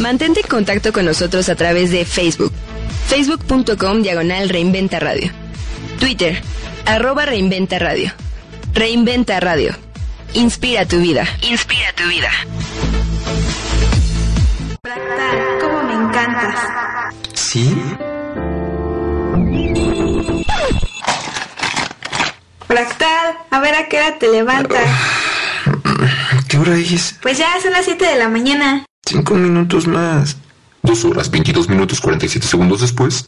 Mantente en contacto con nosotros a través de Facebook. Facebook.com Diagonal Reinventa Radio. Twitter. Arroba Reinventa Radio. Reinventa Radio. Inspira tu vida. Inspira tu vida. Fractal, cómo me encantas. ¿Sí? Fractal, a ver a qué hora te levantas. ¿Qué hora es? Pues ya son las 7 de la mañana. Cinco minutos más. Dos horas, 22 minutos, 47 segundos después.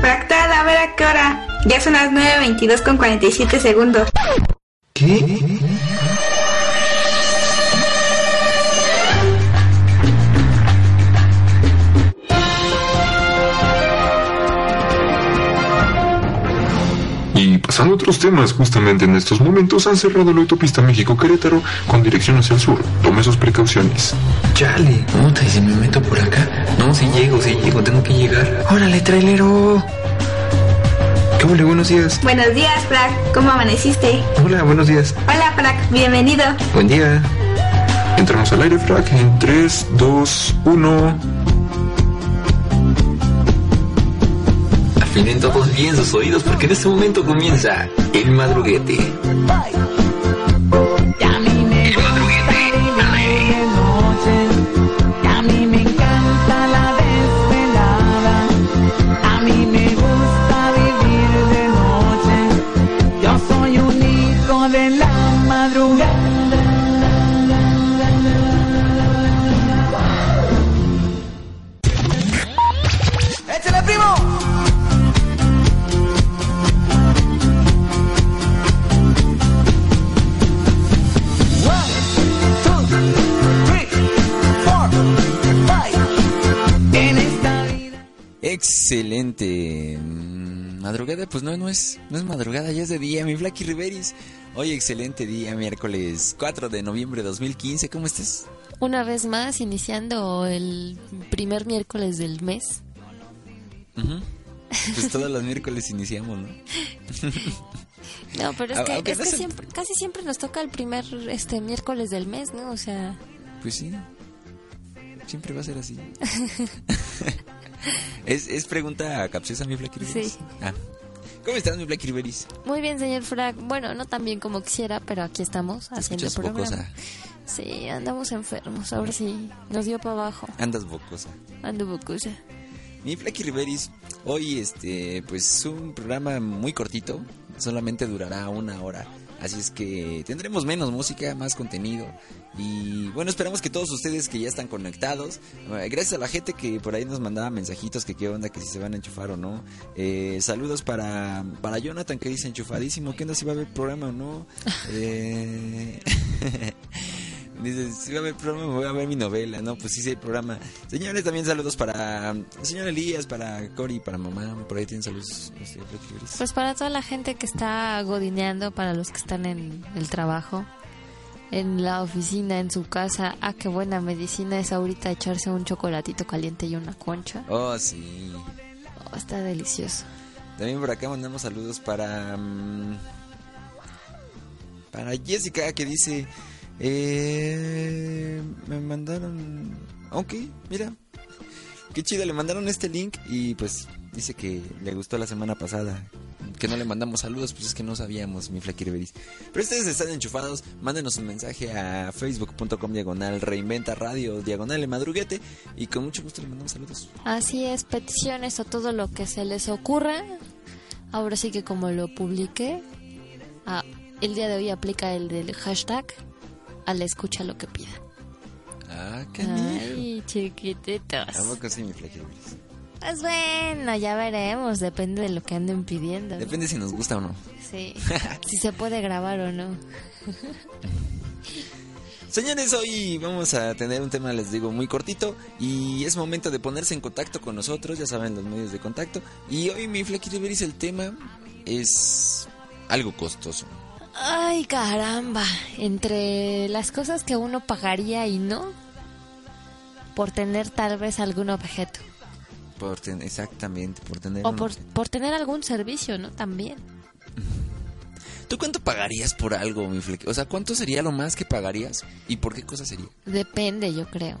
Fractal, a ver a qué hora. Ya son las 9.22 con 47 segundos. ¿Qué? Pasando a otros temas, justamente en estos momentos han cerrado la autopista México-Querétaro con dirección hacia el sur. Tome sus precauciones. Chale, puta, ¿y si me meto por acá? No, si llego, si llego, tengo que llegar. ¡Órale, trailero! ¿Qué huele? Buenos días. Buenos días, Frac. ¿Cómo amaneciste? Hola, buenos días. Hola, Frac. Bienvenido. Buen día. Entramos al aire, frac, en 3, 2, 1. Afinen todos bien sus oídos porque en este momento comienza. El madruguete no, es, no es madrugada, ya es de día, mi Flaky Riveris. Hoy excelente día, miércoles 4 de noviembre de 2015. ¿Cómo estás? Una vez más, iniciando el primer miércoles del mes. Ujú. Pues todos los miércoles iniciamos, ¿no? No, pero es A- que, aunque es no que se- siempre, casi siempre nos toca el primer este miércoles del mes, ¿no? O sea, Pues sí. Siempre va a ser así. ¿Es, ¿Es pregunta capciosa, mi Riveris? Sí. Ah. ¿Cómo estás, mi Flaky Riveris? muy bien, señor Frank. Bueno, no tan bien como quisiera, pero aquí estamos haciendo el programa. bocosa. Sí, andamos enfermos. Ahora sí, nos dio para abajo. Andas bocosa. Ando bocosa. Mi Flaky Riveris, hoy este, pues un programa muy cortito, solamente durará una hora. Así es que tendremos menos música, más contenido. Y bueno, esperamos que todos ustedes que ya están conectados, eh, gracias a la gente que por ahí nos mandaba mensajitos que qué onda, que si se van a enchufar o no. Eh, saludos para, para Jonathan que dice enchufadísimo, ¿qué onda si va a haber programa o no? Eh, Dice, si va a haber programa, voy a ver mi novela. No, pues sí, sí hay programa. Señores, también saludos para señor Elías, para Cory, para mamá. Por ahí tienen saludos. Pues para toda la gente que está godineando, para los que están en el trabajo, en la oficina, en su casa, ah, qué buena medicina es ahorita echarse un chocolatito caliente y una concha. Oh, sí. Oh, está delicioso. También por acá mandamos saludos para. mm, para Jessica que dice. Eh, me mandaron. Ok, mira. Qué chido, le mandaron este link y pues dice que le gustó la semana pasada. Que no le mandamos saludos, pues es que no sabíamos, mi Flaky Riveris. Pero ustedes están enchufados, mándenos un mensaje a facebook.com diagonal reinventa radio diagonal el madruguete y con mucho gusto le mandamos saludos. Así es, peticiones o todo lo que se les ocurra. Ahora sí que como lo publiqué, ah, el día de hoy aplica el del hashtag a la escucha lo que pida. Ah, qué Ay, chiquititos. ¿A poco sí, mi Flaky Riveris? Pues bueno, ya veremos, depende de lo que anden pidiendo. Depende si nos gusta o no. Sí, si se puede grabar o no. Señores, hoy vamos a tener un tema, les digo, muy cortito y es momento de ponerse en contacto con nosotros, ya saben los medios de contacto. Y hoy mi Flexibilis el tema es algo costoso. Ay, caramba, entre las cosas que uno pagaría y no, por tener tal vez algún objeto. Por ten- exactamente, por tener... O por, por tener algún servicio, ¿no? También. ¿Tú cuánto pagarías por algo, mi Flex? O sea, ¿cuánto sería lo más que pagarías y por qué cosa sería? Depende, yo creo.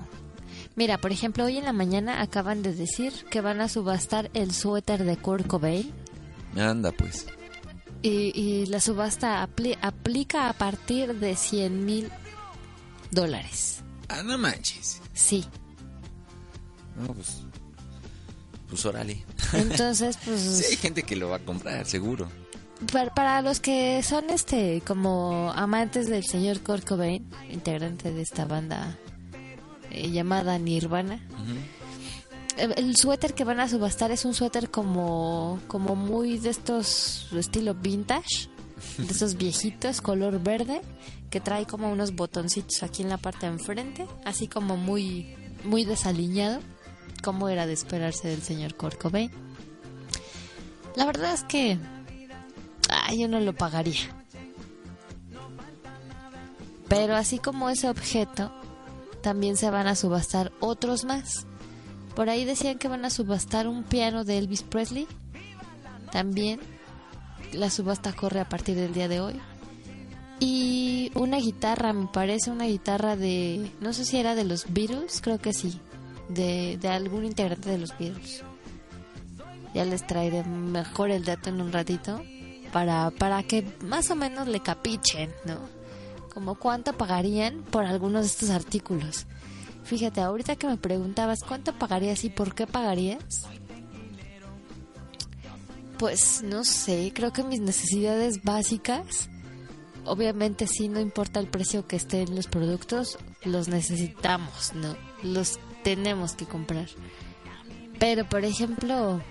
Mira, por ejemplo, hoy en la mañana acaban de decir que van a subastar el suéter de Kurt Cobain. Anda, pues. Y, y la subasta apli- aplica a partir de 100 mil dólares. Ah, no manches. Sí. No, pues... Pues órale. Entonces, pues... Sí, hay gente que lo va a comprar, seguro. Para, para los que son este como amantes del señor Kurt Cobain, integrante de esta banda eh, llamada Nirvana, el suéter que van a subastar es un suéter como como muy de estos estilo vintage, de esos viejitos color verde que trae como unos botoncitos aquí en la parte de enfrente, así como muy muy desaliñado, como era de esperarse del señor Cobain. La verdad es que Ah, yo no lo pagaría. Pero así como ese objeto, también se van a subastar otros más. Por ahí decían que van a subastar un piano de Elvis Presley. También la subasta corre a partir del día de hoy. Y una guitarra, me parece una guitarra de, no sé si era de los Beatles, creo que sí, de, de algún integrante de los Beatles. Ya les traeré mejor el dato en un ratito para, para que más o menos le capichen, ¿no? Como cuánto pagarían por algunos de estos artículos. Fíjate, ahorita que me preguntabas cuánto pagarías y por qué pagarías, pues no sé, creo que mis necesidades básicas, obviamente sí, no importa el precio que estén los productos, los necesitamos, ¿no? Los tenemos que comprar. Pero, por ejemplo,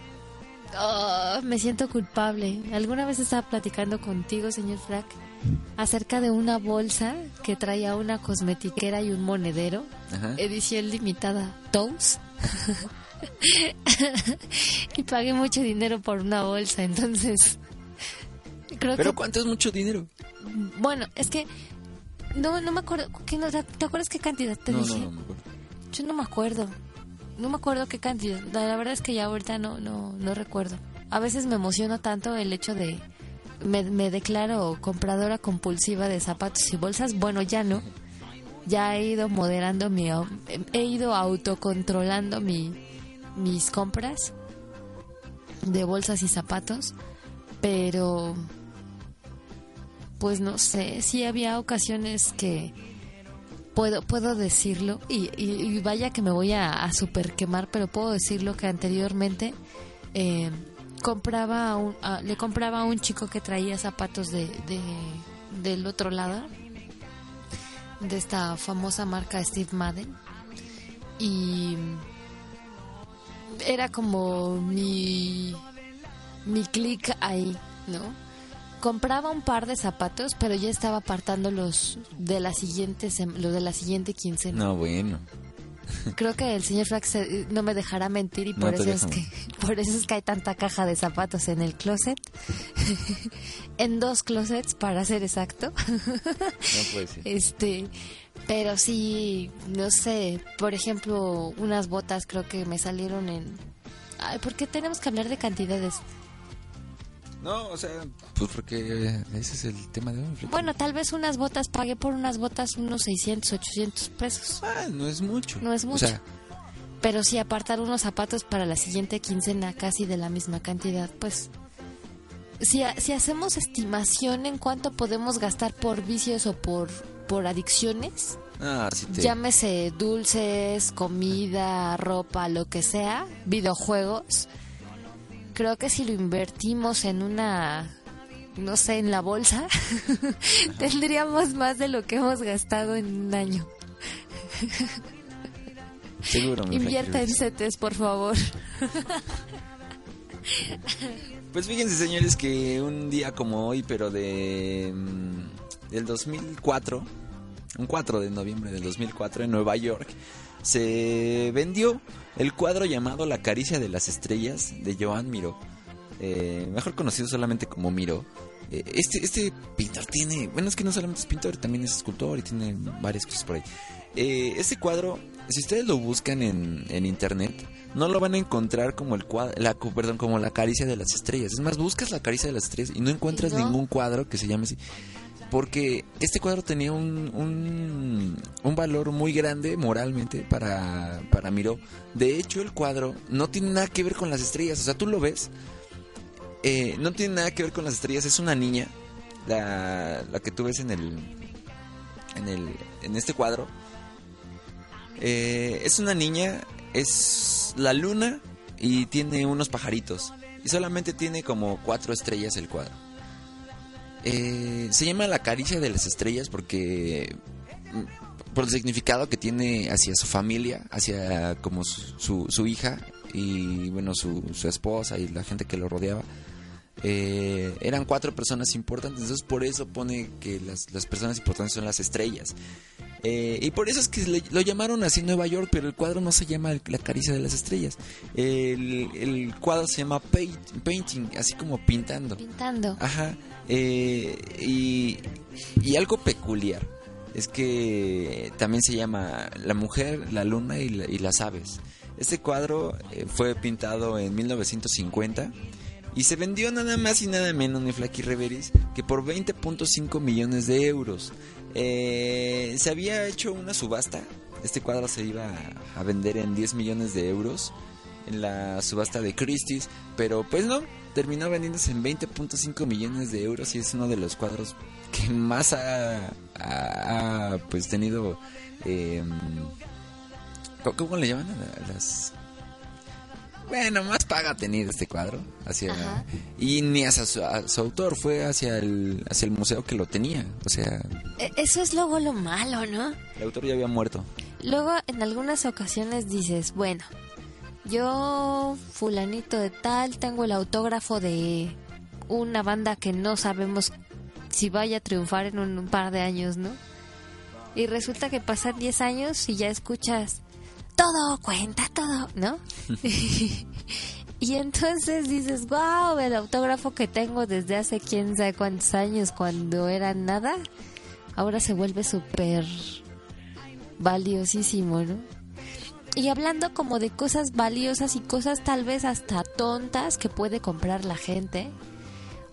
Oh, me siento culpable. Alguna vez estaba platicando contigo, señor Frack, acerca de una bolsa que traía una cosmetiquera y un monedero, Ajá. edición limitada, Toes. y pagué mucho dinero por una bolsa, entonces creo Pero que ¿cuánto es mucho dinero? bueno, es que no no me acuerdo, ¿qué no- ¿te acuerdas qué cantidad te No, dije? no, no, me acuerdo. Yo no me acuerdo. No me acuerdo qué cantidad. La, la verdad es que ya ahorita no, no, no recuerdo. A veces me emociono tanto el hecho de... Me, me declaro compradora compulsiva de zapatos y bolsas. Bueno, ya no. Ya he ido moderando mi... He ido autocontrolando mi, mis compras de bolsas y zapatos. Pero... Pues no sé, sí había ocasiones que puedo puedo decirlo y, y- y vaya que me voy a, a super quemar pero puedo decirlo que anteriormente eh, compraba a un, le compraba a un chico que traía zapatos de, de- del otro lado de esta famosa marca Steve Madden y era como mi mi clic ahí no compraba un par de zapatos, pero ya estaba apartando los de la siguiente los de la siguiente quincena. No, bueno. Creo que el señor Frax eh, no me dejará mentir y por eso es que por eso es que hay tanta caja de zapatos en el closet. en dos closets para ser exacto. No puede ser. Este, pero sí, no sé, por ejemplo, unas botas creo que me salieron en Ay, ¿por qué tenemos que hablar de cantidades? No, o sea, pues porque ese es el tema de hoy. Bueno, tal vez unas botas, pagué por unas botas unos 600, 800 pesos. Ah, no es mucho. No es O mucho. sea, Pero si apartar unos zapatos para la siguiente quincena casi de la misma cantidad, pues... Si, si hacemos estimación en cuánto podemos gastar por vicios o por, por adicciones, ah, sí te... llámese dulces, comida, ropa, lo que sea, videojuegos, creo que si lo invertimos en una, no sé, en la bolsa, tendríamos más de lo que hemos gastado en un año. Seguro, Invierta en. CETES, por favor. Pues fíjense, señores, que un día como hoy, pero de mm, del 2004, un 4 de noviembre del 2004 en Nueva York, se vendió el cuadro llamado La caricia de las estrellas de Joan Miró, eh, mejor conocido solamente como Miró. Eh, este, este pintor tiene, bueno, es que no solamente es pintor, también es escultor y tiene varias cosas por ahí. Eh, este cuadro, si ustedes lo buscan en, en internet, no lo van a encontrar como el cuadro, la, perdón, como la caricia de las estrellas. Es más, buscas la caricia de las estrellas y no encuentras ningún cuadro que se llame así. Porque este cuadro tenía un, un, valor muy grande moralmente para, para Miró. De hecho, el cuadro no tiene nada que ver con las estrellas. O sea, tú lo ves, eh, no tiene nada que ver con las estrellas. Es una niña, la, la que tú ves en el, en el, en este cuadro. Eh, es una niña, es la luna y tiene unos pajaritos. Y solamente tiene como cuatro estrellas el cuadro. Eh, se llama La caricia de las estrellas porque mm, por el significado que tiene hacia su familia, hacia como su, su, su hija y bueno su, su esposa y la gente que lo rodeaba. Eh, eran cuatro personas importantes, entonces por eso pone que las, las personas importantes son las estrellas. Eh, y por eso es que le- lo llamaron así Nueva York, pero el cuadro no se llama La caricia de las estrellas. El, el cuadro se llama paint- painting, así como pintando. Pintando. Ajá. eh, y, y algo peculiar es que también se llama La mujer, la luna y, la- y las aves. Este cuadro fue pintado en 1950 y se vendió nada más y nada menos, ni Flaky Reveris, que por 20.5 millones de euros. Eh, se había hecho una subasta. Este cuadro se iba a, vender en 10 millones de euros en la subasta de Christie's, pero pues no, terminó vendiéndose en 20.5 millones de euros y es uno de los cuadros que más ha, pues tenido eh, ¿cómo- ¿cómo le llaman las bueno, más paga ha tenido este cuadro hacia Ajá. y ni hacia su, a su autor, fue hacia el hacia el museo que lo tenía, o sea, E- Eso es luego lo malo, ¿no? el autor ya había muerto. Luego en algunas ocasiones dices, bueno, yo fulanito de tal, tengo el autógrafo de una banda que no sabemos si vaya a triunfar en un, un par de años, ¿no? Y resulta que pasan 10 años y ya escuchas todo, cuenta todo, ¿no? y entonces dices, wow, el autógrafo que tengo desde hace quién sabe cuántos años cuando era nada, ahora se vuelve súper valiosísimo, ¿no? Y hablando como de cosas valiosas y cosas tal vez hasta tontas que puede comprar la gente,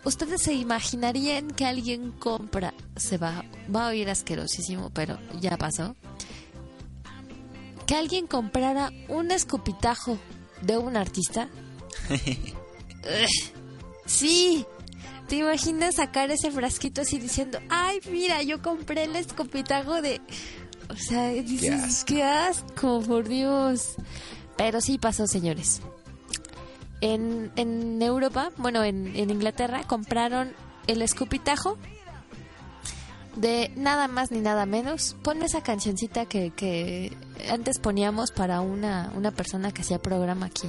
¿ustedes se imaginarían que alguien compra, se va, va a oír asquerosísimo, pero ya pasó, que alguien comprara un escupitajo de un artista? Sí, ¿te imaginas sacar ese frasquito así diciendo, ay, mira, yo compré el escupitajo de... O sea, dices, asco. qué asco, por Dios. Pero sí pasó, señores. En, en Europa, bueno, en, en Inglaterra, compraron el escupitajo de nada más ni nada menos. Pon esa cancioncita que, que antes poníamos para una, una persona que hacía programa aquí.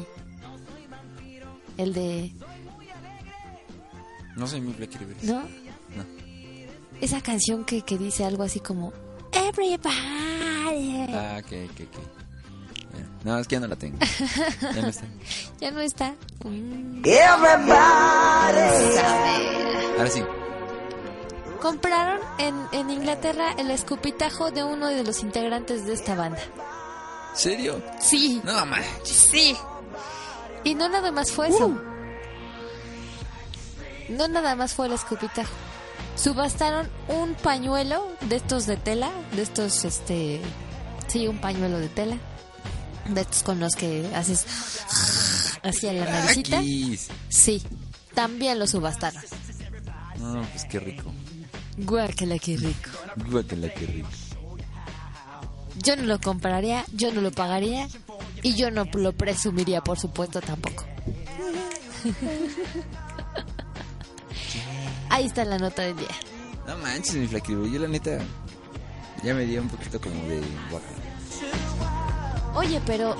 El de... No sé, mi Reveris. ¿No? No. Esa canción que, que dice algo así como... Everybody. Ah, ok, ok, ok. No, es que ya no la tengo. Ya no está. Ya no está. Mm. Ahora sí. Compraron en, en Inglaterra el escupitajo de uno de los integrantes de esta banda. ¿Serio? Sí, No, man. sí. Y no nada más fue eso. No nada más fue el escupitajo. Subastaron un pañuelo de estos de tela, de estos, este, sí, un pañuelo de tela, de estos con los que haces hacia la naricita. Aquí. Sí, también lo subastaron. No, pues qué rico. Guácala, qué rico. Guácala, qué rico. Yo no lo compraría, yo no lo pagaría y yo no lo presumiría, por supuesto, tampoco. Ahí está la nota del día. No manches, mi Reveris. Yo la neta ya me dio un poquito como de guacala. Oye, pero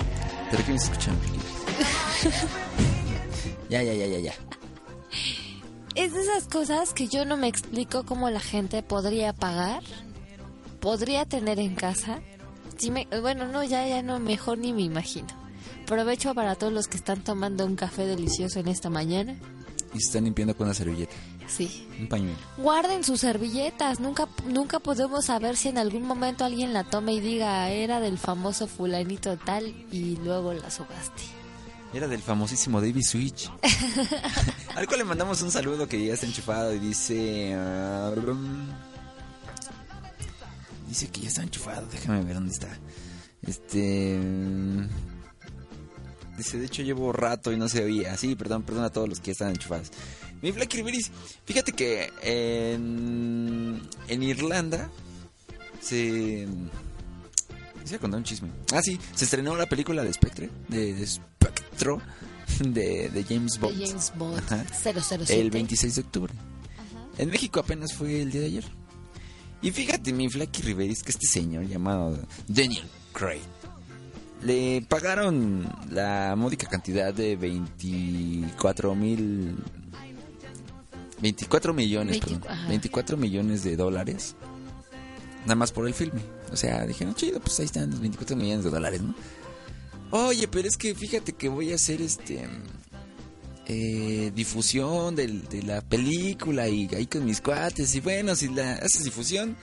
¿Pero qué me estás escuchando? ya, ya, ya, ya, ya. Es de esas cosas que yo no me explico cómo la gente podría pagar, podría tener en casa. Si me- bueno, no, ya, ya no, mejor ni me imagino. Provecho para todos los que están tomando un café delicioso en esta mañana. Y se están limpiando con una servilleta. Sí. Un pañuelo. Guarden sus servilletas. Nunca, nunca podemos saber si en algún momento alguien la toma y diga era del famoso fulanito tal y luego la subaste. Era del famosísimo David Switch. Al cual le mandamos un saludo que ya está enchufado y dice... dice que ya está enchufado. Déjame ver dónde está. Este... Dice, de hecho llevo rato y no se oía. Sí, perdón, perdón a todos los que están enchufados. Mi Flaky Riberis, fíjate que en, en Irlanda se... Se contar un chisme. Ah, sí, se estrenó la película de Spectre, de, de Spectro, de, de James Bond. De James Bond Ajá. 007. El 26 de octubre. En México apenas fue el día de ayer. Y fíjate, mi Flaky Riveris, que este señor llamado Daniel Craig le pagaron la módica cantidad de 24 mil. 24 millones, 20 perdón. ajá. 24 millones de dólares. Nada más por el filme. O sea, dijeron, chido, pues ahí están los 24 millones de dólares, ¿no? Oye, pero es que fíjate que voy a hacer este. eh, difusión de la película y ahí con mis cuates. Y bueno, si la haces difusión,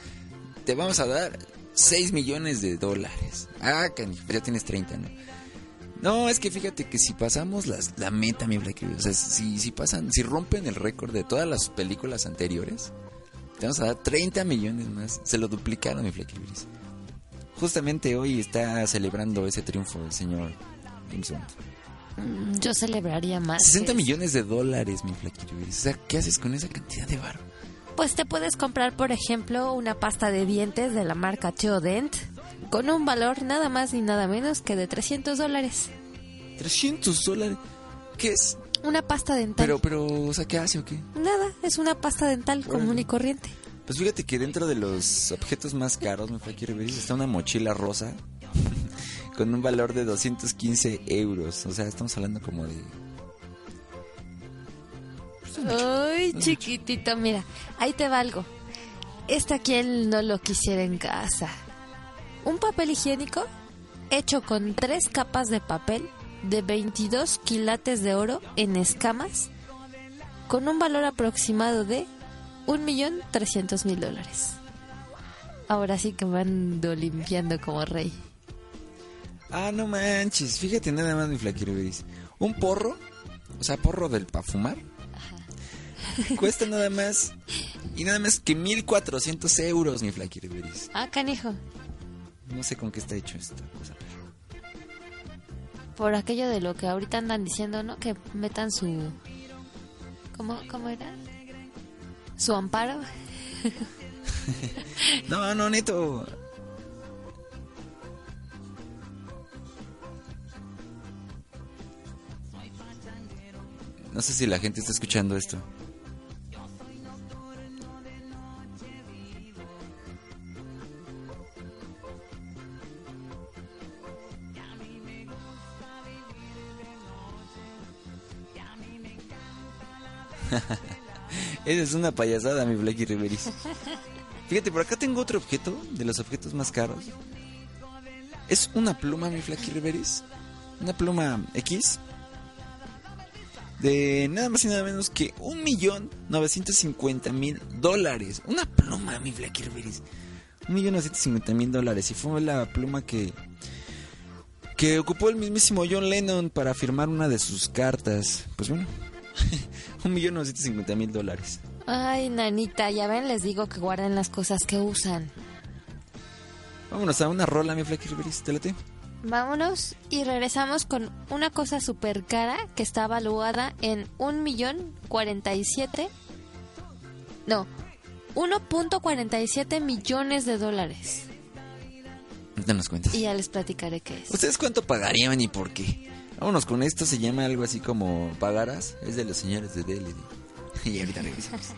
te vamos a dar 6 millones de dólares. Ah, canijo, ya tienes 30, ¿no? No, es que fíjate que si pasamos las, la meta, mi Black o sea, si, si pasan, si rompen el récord de todas las películas anteriores, te vamos a dar 30 millones más. Se lo duplicaron, mi Black. Justamente hoy está celebrando ese triunfo el señor James Bond. Mm, Yo celebraría más. 60 que- millones de dólares, mi River. O sea, ¿qué haces con esa cantidad de barro? Pues te puedes comprar, por ejemplo, una pasta de dientes de la marca Theodent con un valor nada más ni nada menos que de 300 dólares. 300 dólares. ¿Qué es? Una pasta dental. Pero, pero, o sea, ¿qué hace o qué? Nada, es una pasta dental Órale. común y corriente. Pues fíjate que dentro de los objetos más caros, me fue ver, está una mochila rosa con un valor de 215 euros. O sea, estamos hablando como de... Ay, chiquitito, mira, ahí te va algo. Esta quien no lo quisiera en casa. Un papel higiénico hecho con tres capas de papel de 22 quilates de oro en escamas con un valor aproximado de 1.300.000 dólares. Ahora sí que me ando limpiando como rey. Ah, no manches. Fíjate nada más, mi flaquiruberis. Un porro, o sea, porro del para fumar, cuesta nada más y nada más que 1400 euros, mi flaquiruberis. Ah, canijo. No sé con qué está hecho esta cosa. Por aquello de lo que ahorita andan diciendo, ¿no? Que metan su... ¿Cómo, cómo era? Su amparo. No, no, neto. No sé si la gente está escuchando esto. Esa es una payasada, mi Blacky Riveris. Fíjate, por acá tengo otro objeto, de los objetos más caros. Es una pluma, mi Flaky Riveris. Una pluma X. De nada más y nada menos que un millón novecientos cincuenta mil dólares. Una pluma, mi Flaky Riveris. Un millón novecientos cincuenta mil dólares. Y fue la pluma que... Que ocupó el mismísimo John Lennon para firmar una de sus cartas. Pues bueno. un millón novecientos cincuenta mil dólares. Ay, nanita, ya ven, les digo que guarden las cosas que usan. Vámonos a una rola, mi Flaky Riveris. ¿Te? Vámonos y regresamos con una cosa súper cara que está valuada en un millón cuarenta y siete... No, 1.47 millones de dólares. Ahorita nos cuentas. Y ya les platicaré qué es. ¿Ustedes cuánto pagarían y por qué? Vámonos con esto, se llama algo así como Pagaras, es de los señores de DLD. Y ahorita regresamos.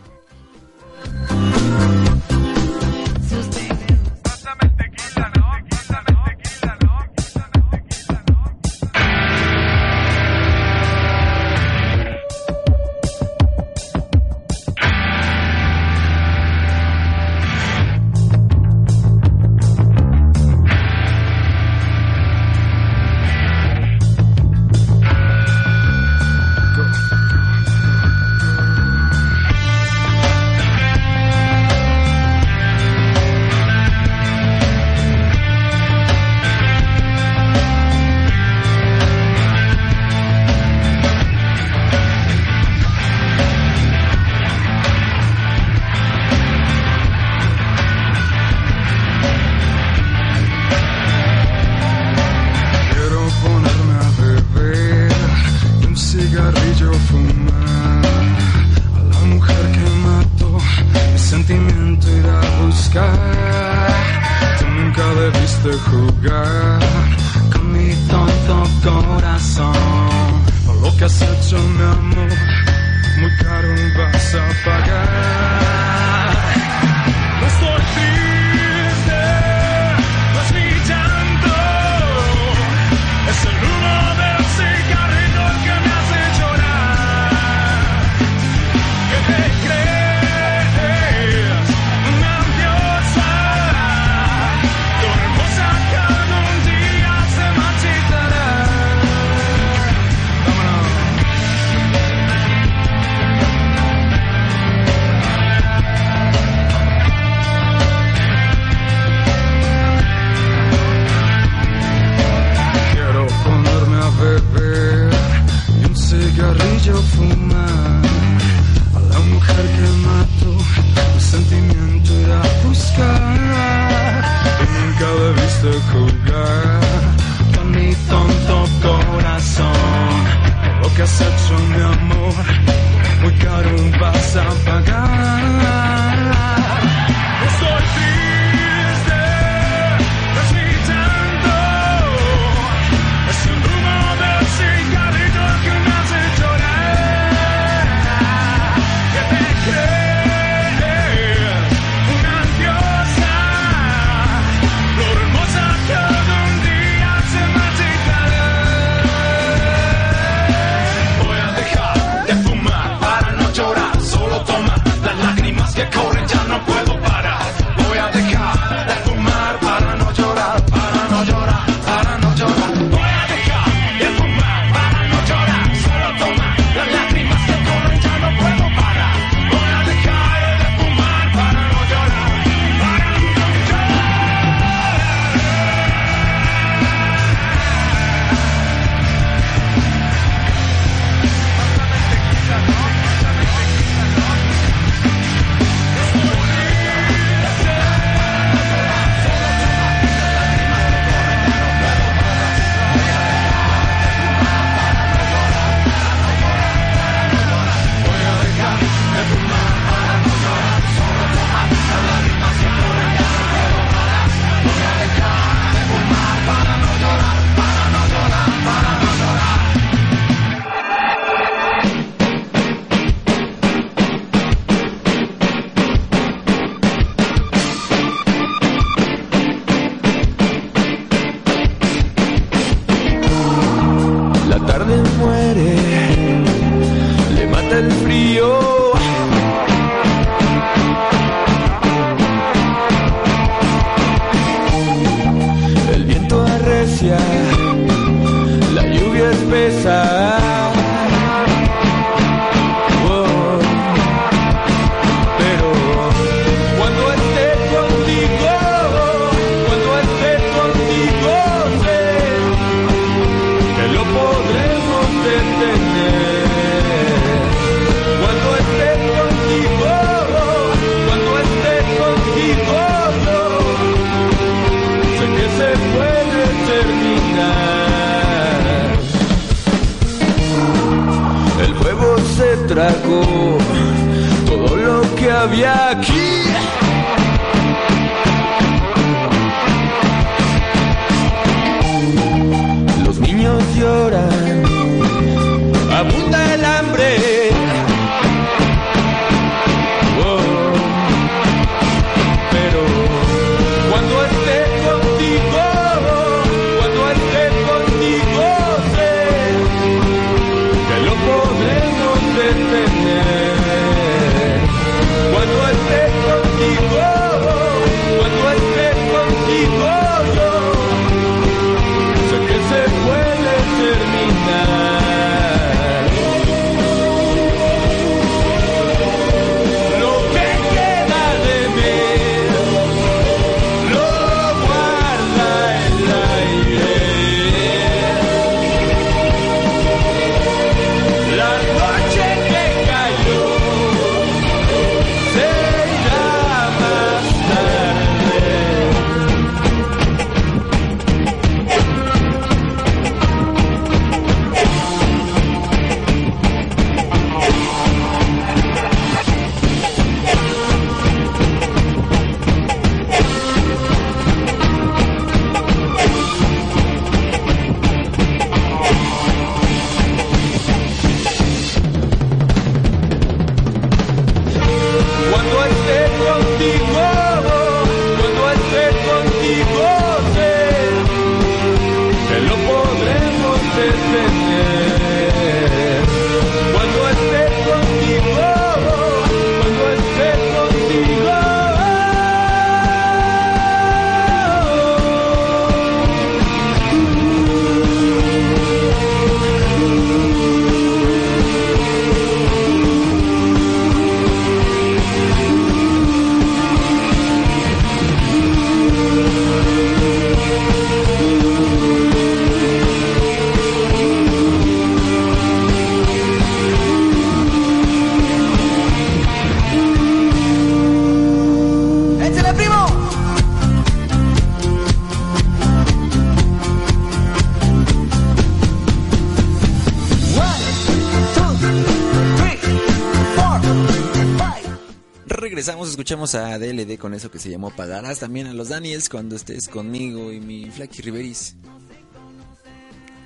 Escuchamos a DLD con eso que se llamó Pagarás también a los Daniels cuando estés conmigo y mi Flaky Riveris.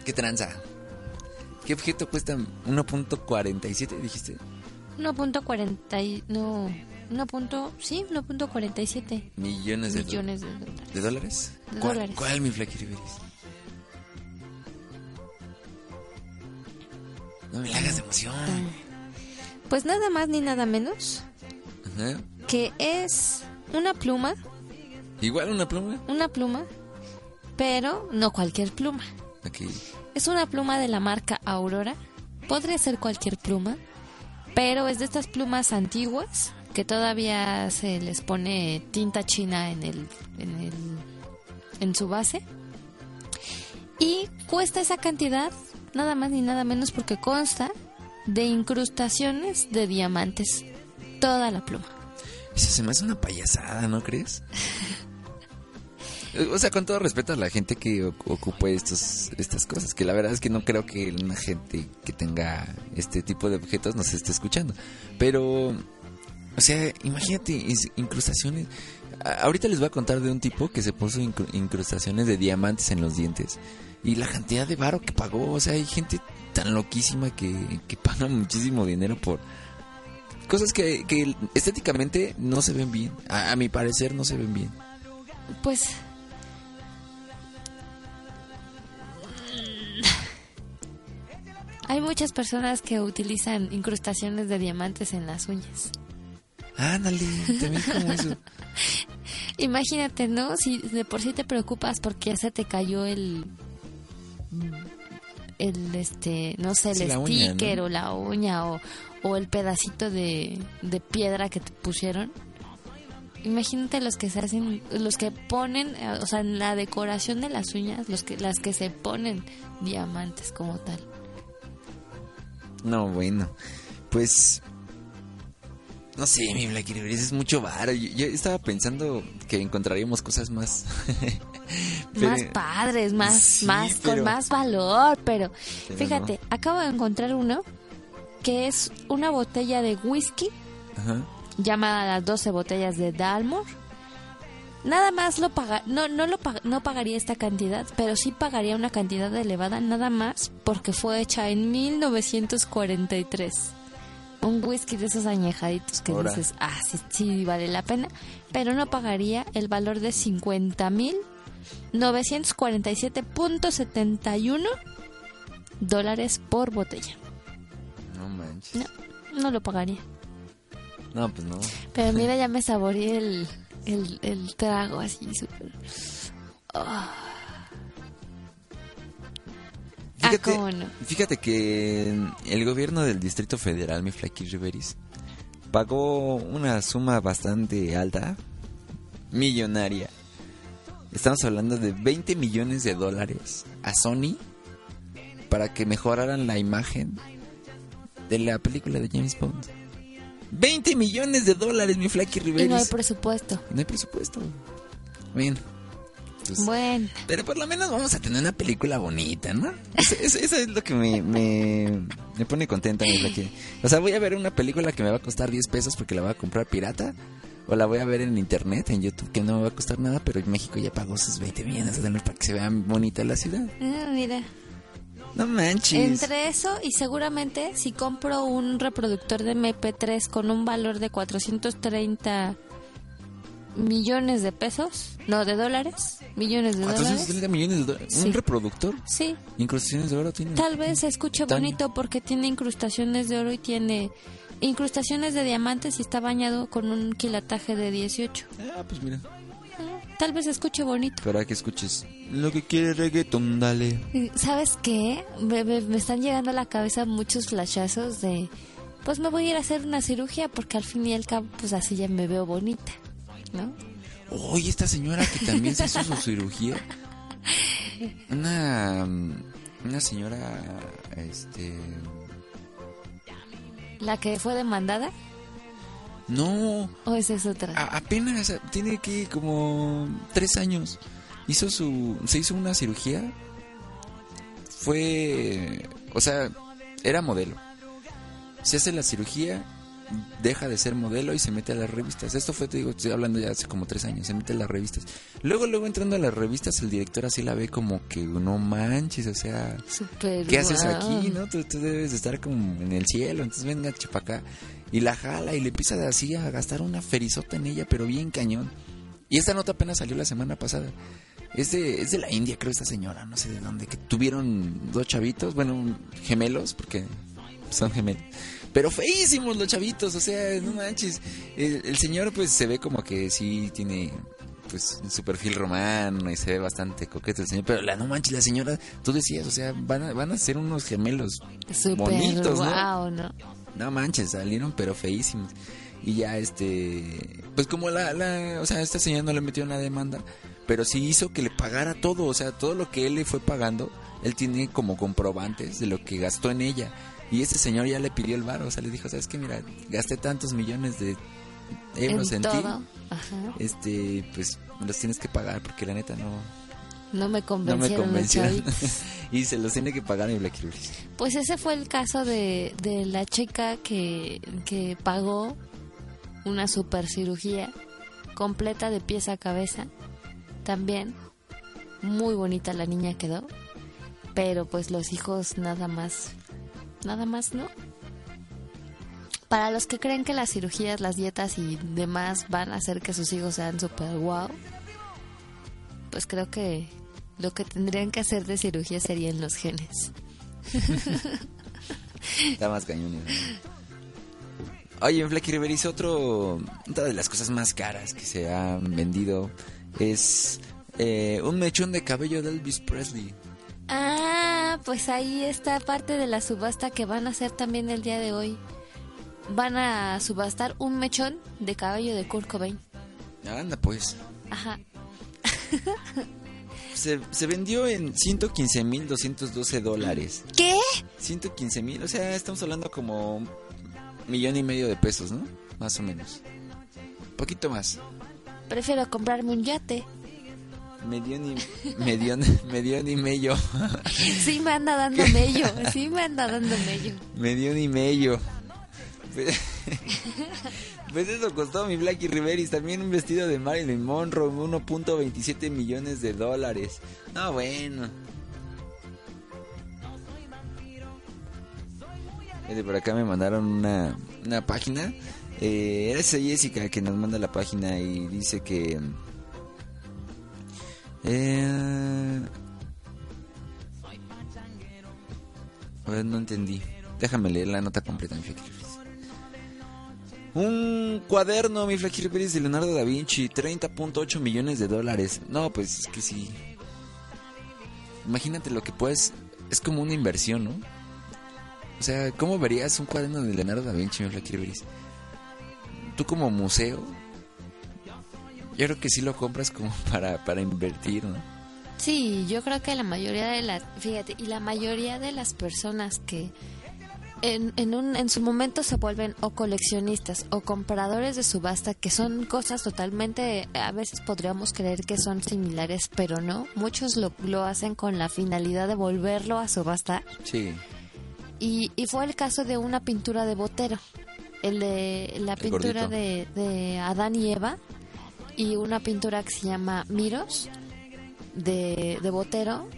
¿Qué tranza? ¿Qué objeto cuesta 1.47, dijiste? 1.40 y- no 1. punto- sí 1.47 Millones de, millones de dólares. ¿De dólares? De ¿Cuál, dólares. ¿Cuál, mi Flaky Riveris? No me la hagas de emoción. Pues nada más ni nada menos Ajá. Que es una pluma, Igual una pluma. una pluma, pero no cualquier pluma. Aquí. Es una pluma de la marca Aurora. Podría ser cualquier pluma, pero es de estas plumas antiguas que todavía se les pone tinta china en el en el en su base. Y cuesta esa cantidad nada más ni nada menos porque consta de incrustaciones de diamantes toda la pluma. Eso se me hace una payasada, ¿no crees? O sea, con todo respeto a la gente que oc- ocupa estos, estas cosas, que la verdad es que no creo que una gente que tenga este tipo de objetos nos esté escuchando. Pero, o sea, imagínate, incrustaciones. Ahorita les voy a contar de un tipo que se puso incru- incrustaciones de diamantes en los dientes. Y la cantidad de varo que pagó, o sea, hay gente tan loquísima que, que paga muchísimo dinero por, cosas que, que estéticamente no se ven bien. A, a mi parecer no se ven bien. Pues hay muchas personas que utilizan incrustaciones de diamantes en las uñas. Ándale, también como eso. Imagínate, ¿no? Si de por sí te preocupas porque ya se te cayó el el este, no sé, el Sí, la uña, sticker ¿no? o la uña o, o el pedacito de, de piedra que te pusieron. Imagínate los que se hacen, los que ponen, o sea, en la decoración de las uñas, los que las que se ponen diamantes como tal. No, bueno. Pues. No sé, mi Black es mucho varo. Yo, yo estaba pensando que encontraríamos cosas más. Pero- más padres, más, Sí, más, pero- con más valor, pero, Pero fíjate, acabo de encontrar uno que es una botella de whisky Ajá. llamada las 12 botellas de Dalmor. Nada más lo paga, no, no lo pag- no pagaría esta cantidad, pero sí pagaría una cantidad elevada nada más porque fue hecha en 1943. Un whisky de esos añejaditos que Ahora. dices, ah, sí, sí vale la pena, pero no pagaría el valor de 50 mil 947.71 dólares por botella. No manches. No, no lo pagaría. No, pues no. Pero mira, ya me saboreé el, el, el trago así súper. Ah. Ah, Fíjate, cómo no. fíjate que el gobierno del Distrito Federal, mi Flaky Riveris, pagó una suma bastante alta, millonaria. Estamos hablando de 20 millones de dólares a Sony para que mejoraran la imagen de la película de James Bond. 20 millones de dólares, mi Flaky Y Riveris. no hay presupuesto. No hay presupuesto. Bien. Bueno, pero por lo menos vamos a tener una película bonita, ¿no? Eso, eso- eso es lo que me, me, me pone contenta. mi Blacky. O sea, voy a ver una película que me va a costar 10 pesos porque la voy a comprar pirata. O la voy a ver en internet, en YouTube, que no me va a costar nada, pero México ya pagó sus 20 millones de dólares para que se vea bonita la ciudad. ah, mira. No manches. Entre eso y seguramente si compro un reproductor de MP3 con un valor de 430 millones de pesos, no, de dólares, millones de dólares. 430 millones de dólares. Sí. ¿Un reproductor? Sí, Incrustaciones de oro tiene. Tal vez se escuche bonito porque tiene incrustaciones de oro y tiene incrustaciones de diamantes y está bañado con un quilataje de 18. Ah, pues mira. Tal vez escuche bonito. Para que escuches lo que quiere reggaeton, dale. ¿Sabes qué? Me, me- me están llegando a la cabeza muchos flashazos de... Pues me voy a ir a hacer una cirugía porque al fin y al cabo pues así ya me veo bonita, ¿no? Oye, esta señora que también se hizo su cirugía. Una. mm, Una señora. Este. La que fue demandada No, o esa es otra. a- apenas. Tiene que como. Tres años. Hizo su. Se hizo una cirugía. Fue. O sea, era modelo. Se hace la cirugía deja de ser modelo y se mete a las revistas. Esto fue, te digo, estoy hablando ya hace como tres años, se mete a las revistas. Luego, luego entrando a las revistas, el director así la ve como que no manches, o sea, ¿qué haces aquí? no tú, tú debes de estar como en el cielo, entonces venga, chapacá. Y la jala y le empieza así a gastar una ferizota en ella, pero bien cañón. Y esta nota apenas salió la semana pasada. Es de, es de la India, creo, esta señora, no sé de dónde, que tuvieron dos chavitos, bueno, gemelos, porque son gemelos. Pero feísimos los chavitos, o sea, no manches. El, el señor, pues, se ve como que sí tiene, pues, su perfil romano y se ve bastante coqueto el señor. Pero la no manches, la señora, tú decías, o sea, van a, van a ser unos gemelos bonitos, ¿no? ¿no? No manches, salieron pero feísimos. Y ya este, pues como la, la, o sea, esta señora no le metió una demanda, pero sí hizo que le pagara todo, o sea, todo lo que él le fue pagando, él tiene como comprobantes de lo que gastó en ella. Y este señor ya le pidió el bar, o sea, le dijo, ¿sabes qué? Mira, gasté tantos millones de euros en, en ti. Ajá. Este, pues me los tienes que pagar porque la neta no, No me no convencieron, me los convencieron. y se los tiene que pagar mi Black. Pues ese fue el caso de, de la chica que, que pagó una super cirugía completa de pies a cabeza. También muy bonita la niña quedó. Pero pues los hijos nada más, nada más no. Para los que creen que las cirugías, las dietas y demás van a hacer que sus hijos sean super wow, pues creo que lo que tendrían que hacer de cirugía serían los genes. Está más cañón. ¿no? Oye, en Flaky otro. Otra de las cosas más caras que se han vendido es eh, un mechón de cabello de Elvis Presley. Ah, pues ahí está parte de la subasta que van a hacer también el día de hoy. Van a subastar un mechón de cabello de Kurt Cobain. Anda, pues. Ajá. Se, se vendió en 115.212 dólares. ¿Qué? 115.000, o sea, estamos hablando como un millón y medio de pesos, ¿no? Más o menos. Poquito más. Prefiero comprarme un yate. Medión y, medión, medión y medio. Sí me anda dando mello, sí me anda dando mello. Medión y medio. Pues, pues eso costó mi Blackie Riveris. También un vestido de Marilyn Monroe, 1.27 millones de dólares. No, bueno. Por acá me mandaron una, una página. Eh, era esa Jessica que nos manda la página y dice que... Eh, a ver, no entendí. Déjame leer la nota completa, mi Riveris. Un cuaderno, mi Riveris, de Leonardo da Vinci, 30.8 millones de dólares. No, pues es que sí. Imagínate lo que puedes. Es como una inversión, ¿no? O sea, ¿cómo verías un cuaderno de Leonardo da Vinci, mi Flaky Riveris? Tú como museo. Yo creo que sí lo compras como para, para invertir, ¿no? Sí, yo creo que la mayoría de las, fíjate, y la mayoría de las personas que en, en, un, en su momento se vuelven o coleccionistas o compradores de subasta, que son cosas totalmente, a veces podríamos creer que son similares, pero no. Muchos lo, lo hacen con la finalidad de volverlo a subastar. Sí. Y, y fue el caso de una pintura de Botero, el de la El pintura de, de Adán y Eva, y una pintura que se llama Miros, de, de Botero.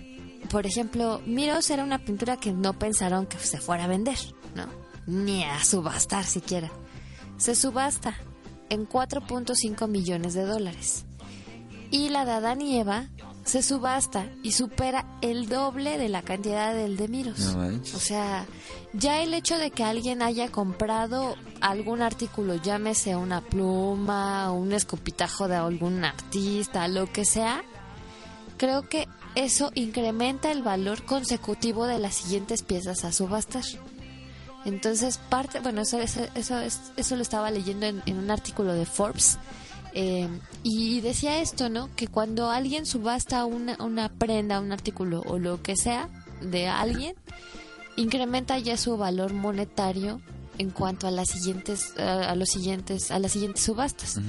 Por ejemplo, Miros era una pintura que no pensaron que se fuera a vender, ¿no? Ni a subastar siquiera. Se subasta en 4.5 millones de dólares. Y la de Adán y Eva se subasta y supera el doble de la cantidad del de Miros. No. O sea, ya el hecho de que alguien haya comprado algún artículo, llámese una pluma, un escupitajo de algún artista, lo que sea, creo que eso incrementa el valor consecutivo de las siguientes piezas a subastar. Entonces, parte, bueno, eso, eso, eso, es- eso lo estaba leyendo en, en un artículo de Forbes. Eh, y decía esto, ¿no? Que cuando alguien subasta una, una prenda, un artículo o lo que sea de alguien, incrementa ya su valor monetario en cuanto a las siguientes, a, los siguientes, a las siguientes subastas.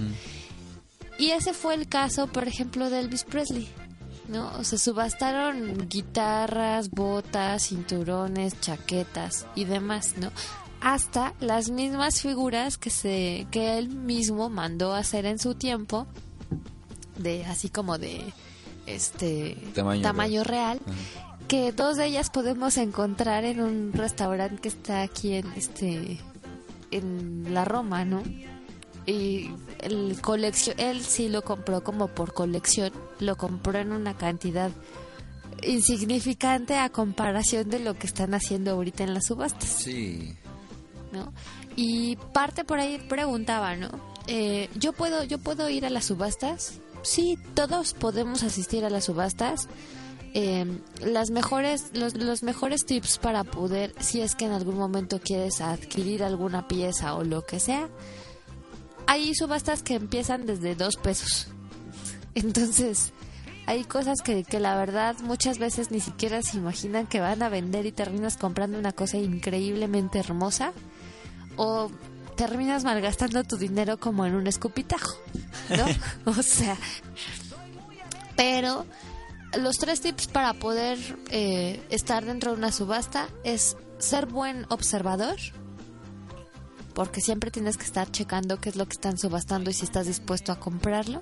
Y ese fue el caso, por ejemplo, de Elvis Presley. ¿no? O sea, subastaron guitarras, botas, cinturones, chaquetas y demás, ¿no? Hasta las mismas figuras que se que él mismo mandó hacer en su tiempo de así como de este Tamaño real, que dos de ellas podemos encontrar en un restaurante que está aquí en este en la Roma, ¿no? Y el colección él sí lo compró como por colección, lo compró en una cantidad insignificante a comparación de lo que están haciendo ahorita en las subastas. Sí. ¿No? Y parte por ahí preguntaba, ¿no? Eh, yo puedo, yo puedo ir a las subastas. Sí, todos podemos asistir a las subastas. Eh, las mejores, los, los mejores tips para poder, si es que en algún momento quieres adquirir alguna pieza o lo que sea, hay subastas que empiezan desde dos pesos. Entonces, hay cosas que, que la verdad muchas veces ni siquiera se imaginan que van a vender y terminas comprando una cosa increíblemente hermosa o terminas malgastando tu dinero como en un escupitajo, ¿no? o sea, pero los tres tips para poder eh, estar dentro de una subasta es ser buen observador, porque siempre tienes que estar checando qué es lo que están subastando y si estás dispuesto a comprarlo.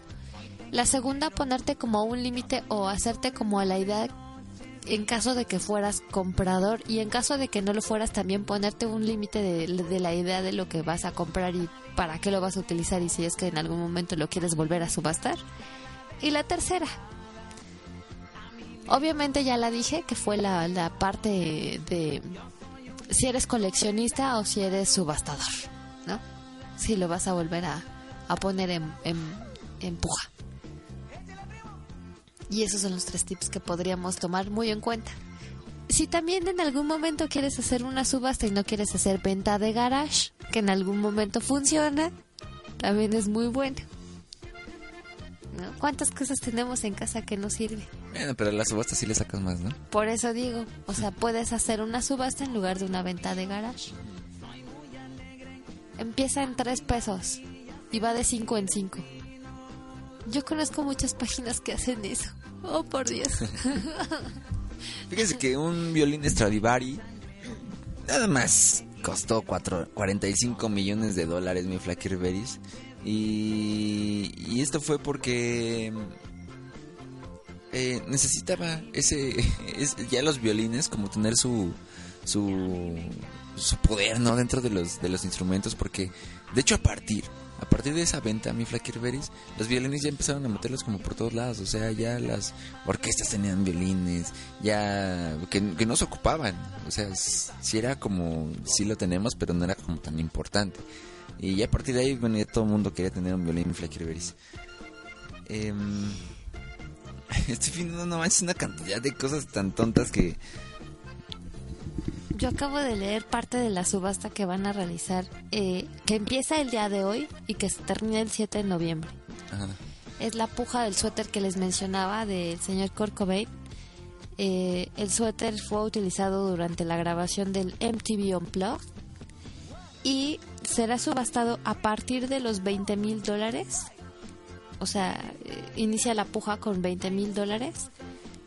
La segunda, ponerte como un límite o hacerte como a la idea en caso de que fueras comprador y en caso de que no lo fueras también ponerte un límite de, la idea de lo que vas a comprar y para qué lo vas a utilizar y si es que en algún momento lo quieres volver a subastar. Y la tercera, obviamente ya la dije que fue la, parte de si eres coleccionista o si eres subastador, ¿no? Si lo vas a volver a, a poner en, en, en puja. Y esos son los tres tips que podríamos tomar muy en cuenta. Si también en algún momento quieres hacer una subasta y no quieres hacer venta de garage, que en algún momento funciona, también es muy bueno. ¿No? ¿Cuántas cosas tenemos en casa que no sirven? Bueno, pero a la subasta sí le sacas más, ¿no? Por eso digo, o sea, puedes hacer una subasta en lugar de una venta de garage. Empieza en tres pesos y va de cinco en cinco. Yo conozco muchas páginas que hacen eso. Oh, por Dios. Fíjense que un violín Stradivari nada más costó cuatro, 45 millones de dólares, mi Flaky Riveris. Y, y esto fue porque eh, necesitaba ese es, ya los violines como tener su su su poder no dentro de los de los instrumentos porque de hecho a partir a partir de esa venta mi Flaky Riveris los violines ya empezaron a meterlos como por todos lados o sea ya las orquestas tenían violines ya que, no se ocupaban o sea si era como sí lo tenemos pero no era como tan importante. Y ya a partir de ahí bueno ya todo el mundo quería tener un violín Flaky Riveris eh, Estoy viendo no una cantidad de cosas tan tontas que Yo acabo de leer parte de la subasta que van a realizar, eh, que empieza el día de hoy y que se termina el 7 de noviembre. Ajá. Es la puja del suéter que les mencionaba del señor Cobain. Eh, el suéter fue utilizado durante la grabación del MTV Unplugged y será subastado a partir de los 20 mil dólares. O sea, eh, inicia la puja con 20 mil dólares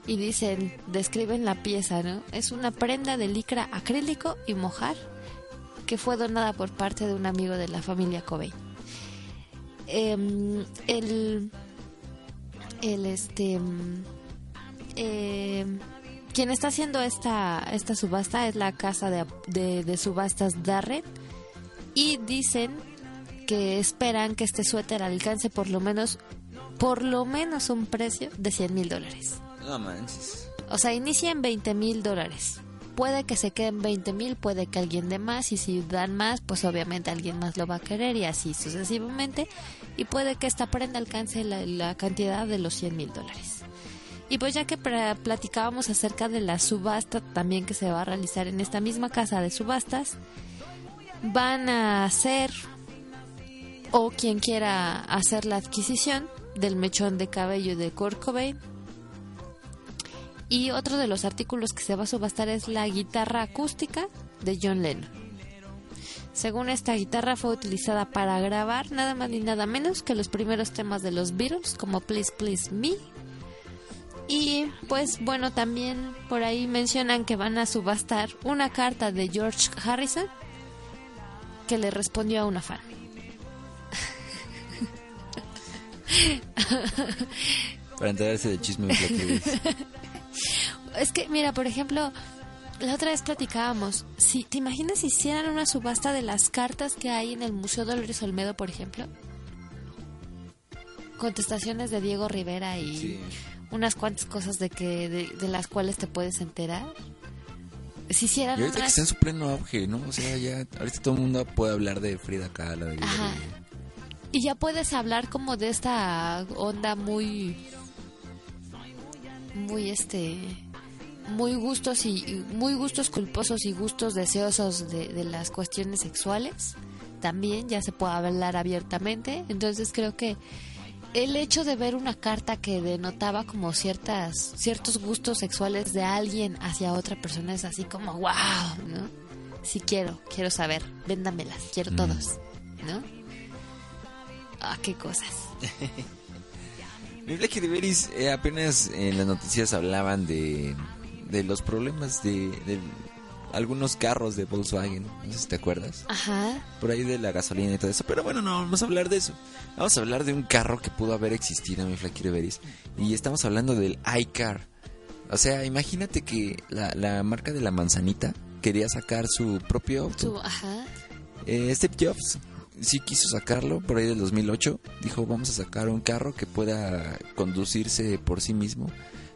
y dicen, describen la pieza, ¿no? Es una prenda de licra acrílico y mojar que fue donada por parte de un amigo de la familia Cobain. Em, el, el este, em, quien está haciendo esta, esta subasta es la casa de, de- de subastas Darren y dicen que esperan que este suéter alcance por lo menos por lo menos un precio de 100 mil dólares. O sea, inicia en 20 mil dólares. Puede que se queden 20 mil, puede que alguien dé más y si dan más, pues obviamente alguien más lo va a querer y así sucesivamente. Y puede que esta prenda alcance la, la cantidad de los 100 mil dólares. Y pues ya que platicábamos acerca de la subasta también que se va a realizar en esta misma casa de subastas, van a hacer o quien quiera hacer la adquisición del mechón de cabello de Kurt. Y otro de los artículos que se va a subastar es la guitarra acústica de John Lennon. Según esta guitarra fue utilizada para grabar nada más ni nada menos que los primeros temas de los Beatles como Please Please Me. Y pues bueno, también por ahí mencionan que van a subastar una carta de George Harrison que le respondió a una fan. Para enterarse chisme de Beris. Es que, mira, por ejemplo, la otra vez platicábamos, si te imaginas si hicieran una subasta de las cartas que hay en el Museo Dolores Olmedo, por ejemplo, contestaciones de Diego Rivera y Sí. unas cuantas cosas de que de, de las cuales te puedes enterar. Si hicieran Y ahorita que está en su pleno auge, ¿no? O sea, ya ahorita todo el mundo puede hablar de Frida Kahlo, de Ajá. Y ya puedes hablar como de esta onda muy. Muy este. Muy gustos y. Muy gustos culposos y gustos deseosos de, de las cuestiones sexuales. También ya se puede hablar abiertamente. Entonces creo que el hecho de ver una carta que denotaba como ciertas ciertos gustos sexuales de alguien hacia otra persona es así como wow, ¿no? Sí quiero, quiero saber, véndamelas, quiero Mm. todos, ¿no? Ah, qué cosas. Mi Blacky Riveris eh, apenas en las noticias hablaban de, de los problemas de, de algunos carros de Volkswagen, no sé si te acuerdas, Ajá. por ahí de la gasolina y todo eso, pero bueno, no vamos a hablar de eso. Vamos a hablar de un carro que pudo haber existido, mi Flaky Riveris, y estamos hablando del iCar. O sea, imagínate que la, la marca de la manzanita quería sacar su propio auto. Tú, ajá. Eh, Steve Jobs sí quiso sacarlo por ahí del 2008. Dijo, vamos a sacar un carro que pueda conducirse por sí mismo.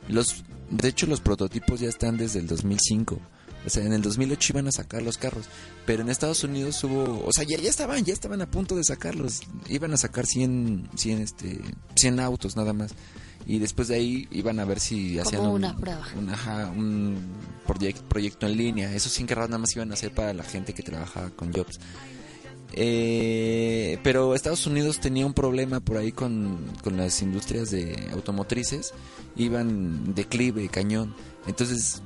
Los, de hecho, los prototipos ya están desde el 2005. O sea, en el 2008 iban a sacar los carros. Pero en Estados Unidos hubo... O sea, ya, ya estaban, ya estaban a punto de sacarlos. Iban a sacar 100, 100, este, 100 autos nada más. Y después de ahí iban a ver si Como hacían un, una prueba. un, ajá, un proyec- proyecto en línea. Esos 100 carros nada más iban a ser para la gente que trabajaba con Jobs. Eh, pero Estados Unidos tenía un problema por ahí con, con las industrias de automotrices. Iban declive, cañón. Entonces,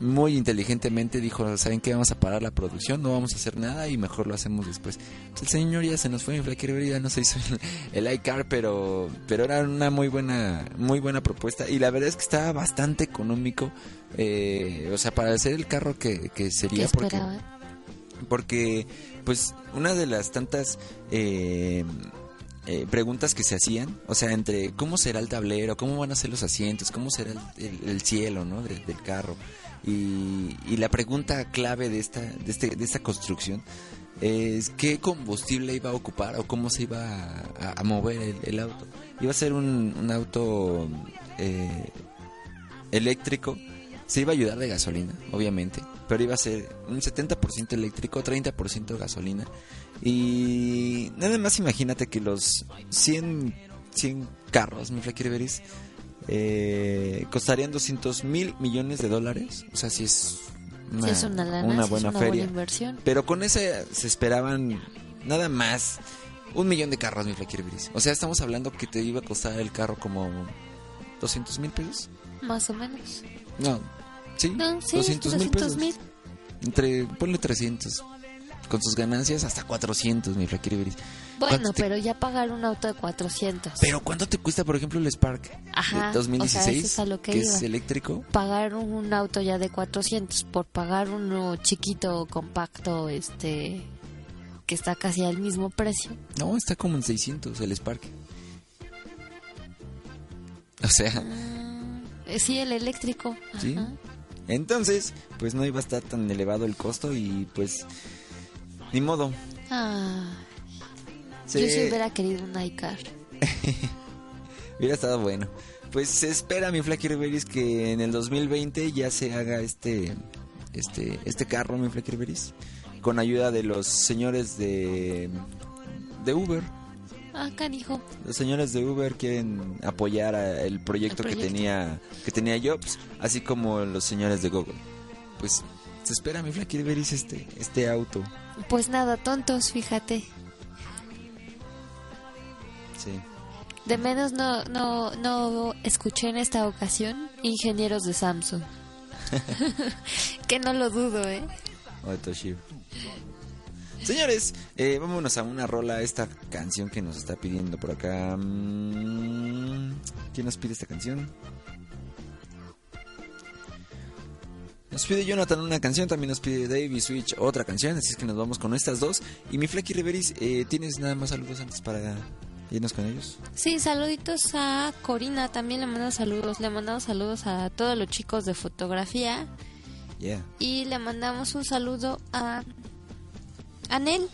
muy inteligentemente dijo, ¿saben qué? Vamos a parar la producción, no vamos a hacer nada y mejor lo hacemos después. El señor ya se nos fue, Flaky River ya no se hizo el, el iCar, pero, pero era una muy buena, muy buena propuesta y la verdad es que estaba bastante económico, eh, o sea, para hacer el carro que, que ¿Qué sería porque pues una de las tantas eh, eh, preguntas que se hacían, o sea, entre cómo será el tablero, cómo van a ser los asientos, cómo será el, el- el cielo, ¿no? de- del carro. Y, y la pregunta clave de esta, de, este, de esta construcción es qué combustible iba a ocupar o cómo se iba a, a mover el, el auto. Iba a ser un, un auto eh, eléctrico, se iba a ayudar de gasolina, obviamente, pero iba a ser un 70% eléctrico, 30% gasolina. Y nada más imagínate que los 100, 100 carros, mi Flaky Riveris, eh, costarían 200 mil millones de dólares. O sea, si es una, Sí, es una lana, una sí es buena una feria. buena inversión. Pero con ese se esperaban nada más un millón de carros, mi Flaky Riveris. O sea, estamos hablando que te iba a costar el carro como 200 mil pesos. Más o menos. No, sí, No, sí, 200 mil 200 pesos. mil. Entre, ponle 300. Con sus ganancias hasta 400, mi Flaky Riveris. Bueno, ¿Cuánto te- pero ya pagar un auto de 400. Pero ¿cuánto te cuesta, por ejemplo, el Spark Ajá, de 2016? o sea, es lo que es eléctrico. pagar un auto ya de 400 por pagar uno chiquito, compacto, este que está casi al mismo precio. No, está como en 600 el Spark. O sea, Eh, sí, el eléctrico. sí. Entonces, pues no iba a estar tan elevado el costo y pues ni modo. Ah, Se- Yo sí hubiera querido un iCar. Hubiera estado bueno. Pues se espera, mi Flaky Riveris, que en el 2020 ya se haga este este este carro, mi Flaky Riveris, con ayuda de los señores de de Uber. Ah, canijo. Los señores de Uber quieren apoyar a- el proyecto, El que proyecto. tenía que tenía Jobs, así como los señores de Google. Pues se espera, mi Flaky Riveris, este este auto. Pues nada, tontos, fíjate. Sí. De menos no, no, no escuché en esta ocasión ingenieros de Samsung. que no lo dudo, ¿eh? O de Toshiba. Señores, eh, vámonos a una rola, esta canción que nos está pidiendo por acá. Mm, ¿Quién nos pide esta canción? Nos pide Jonathan una canción, también nos pide Davey Switch otra canción, así es que nos vamos con estas dos. Y mi Flecky Riveris, eh, ¿tienes nada más saludos antes para irnos con ellos? Sí, saluditos a Corina, también le mandamos saludos. Le mandamos saludos a todos los chicos de fotografía. Yeah. Y le mandamos un saludo a Anel.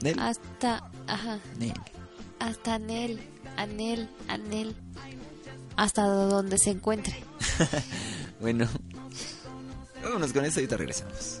Nel. Hasta, ajá, Nel. hasta Anel, Anel, Anel. Hasta donde se encuentre. Bueno, vámonos con esto y ahorita regresamos.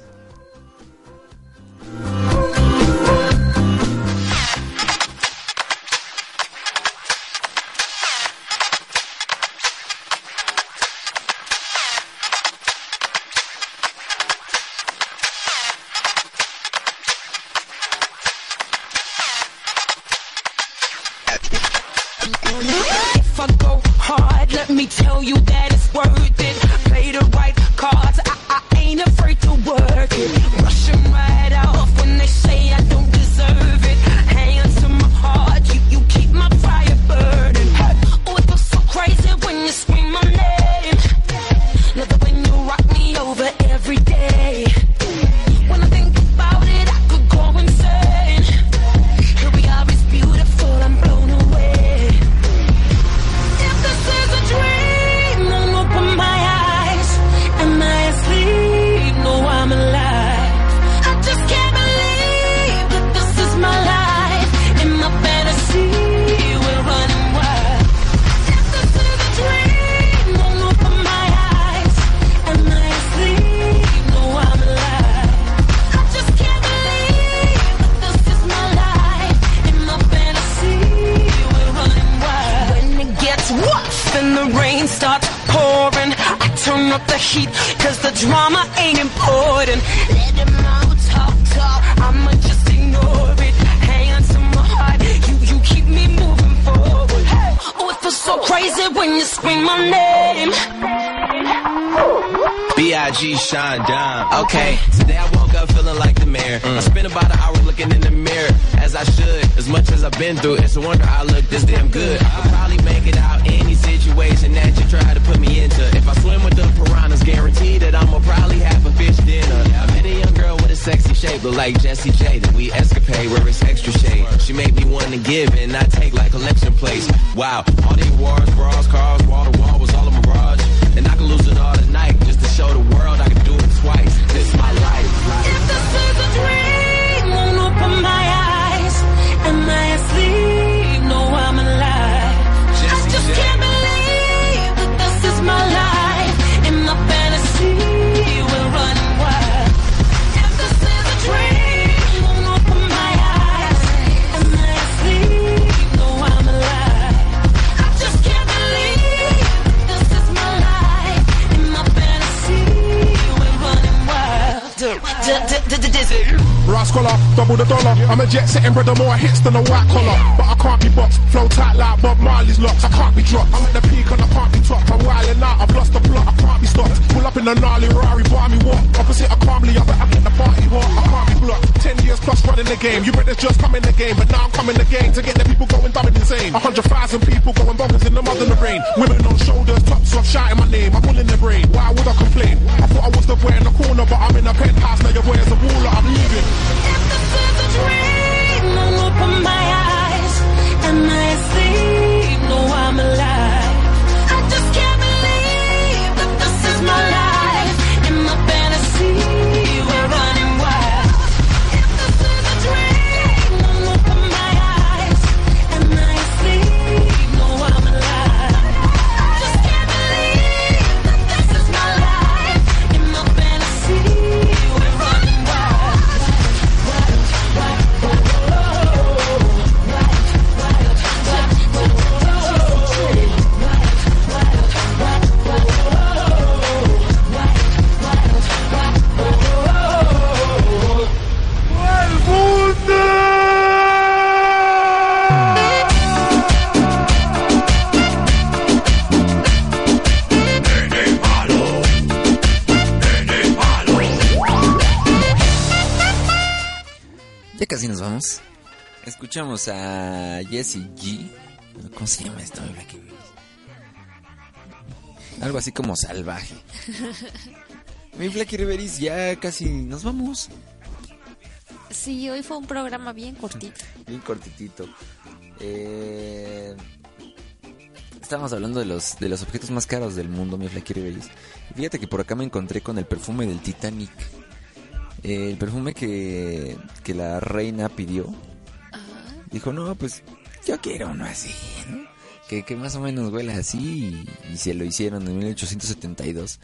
Me tell you that it's worth me to give and not take like collection plates. Wow, all the awards, bras, cars, wall to wall Double the dollar. I'm a jet setting brother, more hits than a white collar. But I can't be boxed, flow tight like Bob Marley's locks. I can't be dropped. I'm at the peak and I can't be topped. I'm wilding out, I've lost the plot, I can't be stopped. Pull up in a gnarly Rari, buy me what? Opposite a calmly, I better get the party hot. I can't be blocked. Ten years plus running the game. You better just come in the game, but now I'm coming again to get the people going dumb and insane. A hundred thousand people going bonkers in the mud and the rain. Women on shoulders, tops off, shouting my name. I'm all in the brain. Why would I complain? I thought I was the boy in the corner, but I'm in a penthouse. Now your boy is a baller. I'm leaving. Dream, then open my eyes. Am I asleep? No, I'm alive. Casi nos vamos. Escuchamos a Jessie G. ¿Cómo se llama esto? Algo así como salvaje. Mi Flaky Riveris, ya casi nos vamos. Sí, hoy fue un programa bien cortito. Bien cortitito. Eh, estábamos hablando de los, de los objetos más caros del mundo, mi Flaky Riveris. Fíjate que por acá me encontré con el perfume del Titanic. Eh, el perfume que, que la reina pidió. Dijo, no, pues yo quiero uno así, ¿no? Que, que más o menos huela así y, y se lo hicieron en 1872.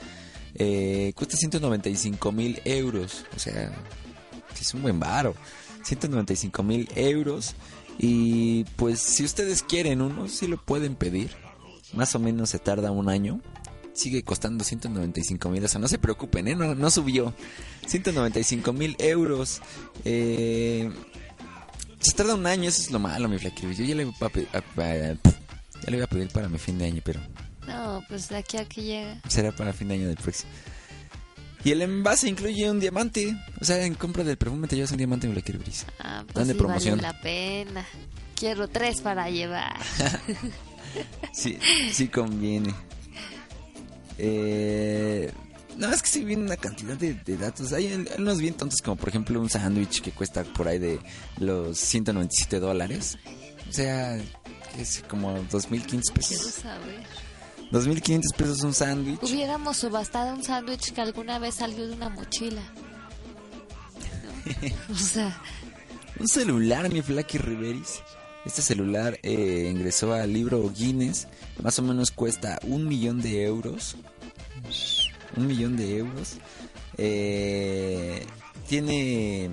Eh, cuesta 195 mil euros, o sea, es un buen varo. 195 mil euros. Y pues si ustedes quieren uno, sí lo pueden pedir. Más o menos se tarda un año. Sigue costando 195 mil. O sea, no se preocupen, ¿eh? no, no subió. 195 mil euros. Eh, se tarda un año, eso es lo malo, mi flaquillo. Yo ya le, voy a pedir, a- a- ya le voy a pedir para mi fin de año, pero No, pues de aquí a que llega. será para fin de año del próximo. Y el envase incluye un diamante. O sea, en compra del perfume te llevas un diamante, mi flaquillo. Ah, pues Dan de sí promoción. valió la pena. Quiero tres para llevar. Sí, sí conviene. Eh, no, es que sí viene una cantidad de, de datos. Hay un- unos bien tontos, como por ejemplo un sándwich que cuesta por ahí de los 197 dólares. O sea, es como 2.500 Quiero pesos. saber. 2.500 pesos un sándwich. Hubiéramos subastado un sándwich que alguna vez salió de una mochila. O sea, Un celular, mi Flaky Riveris. Este celular eh, ingresó al libro Guinness. Más o menos cuesta un millón de euros. Un millón de euros. Eh, tiene. eh,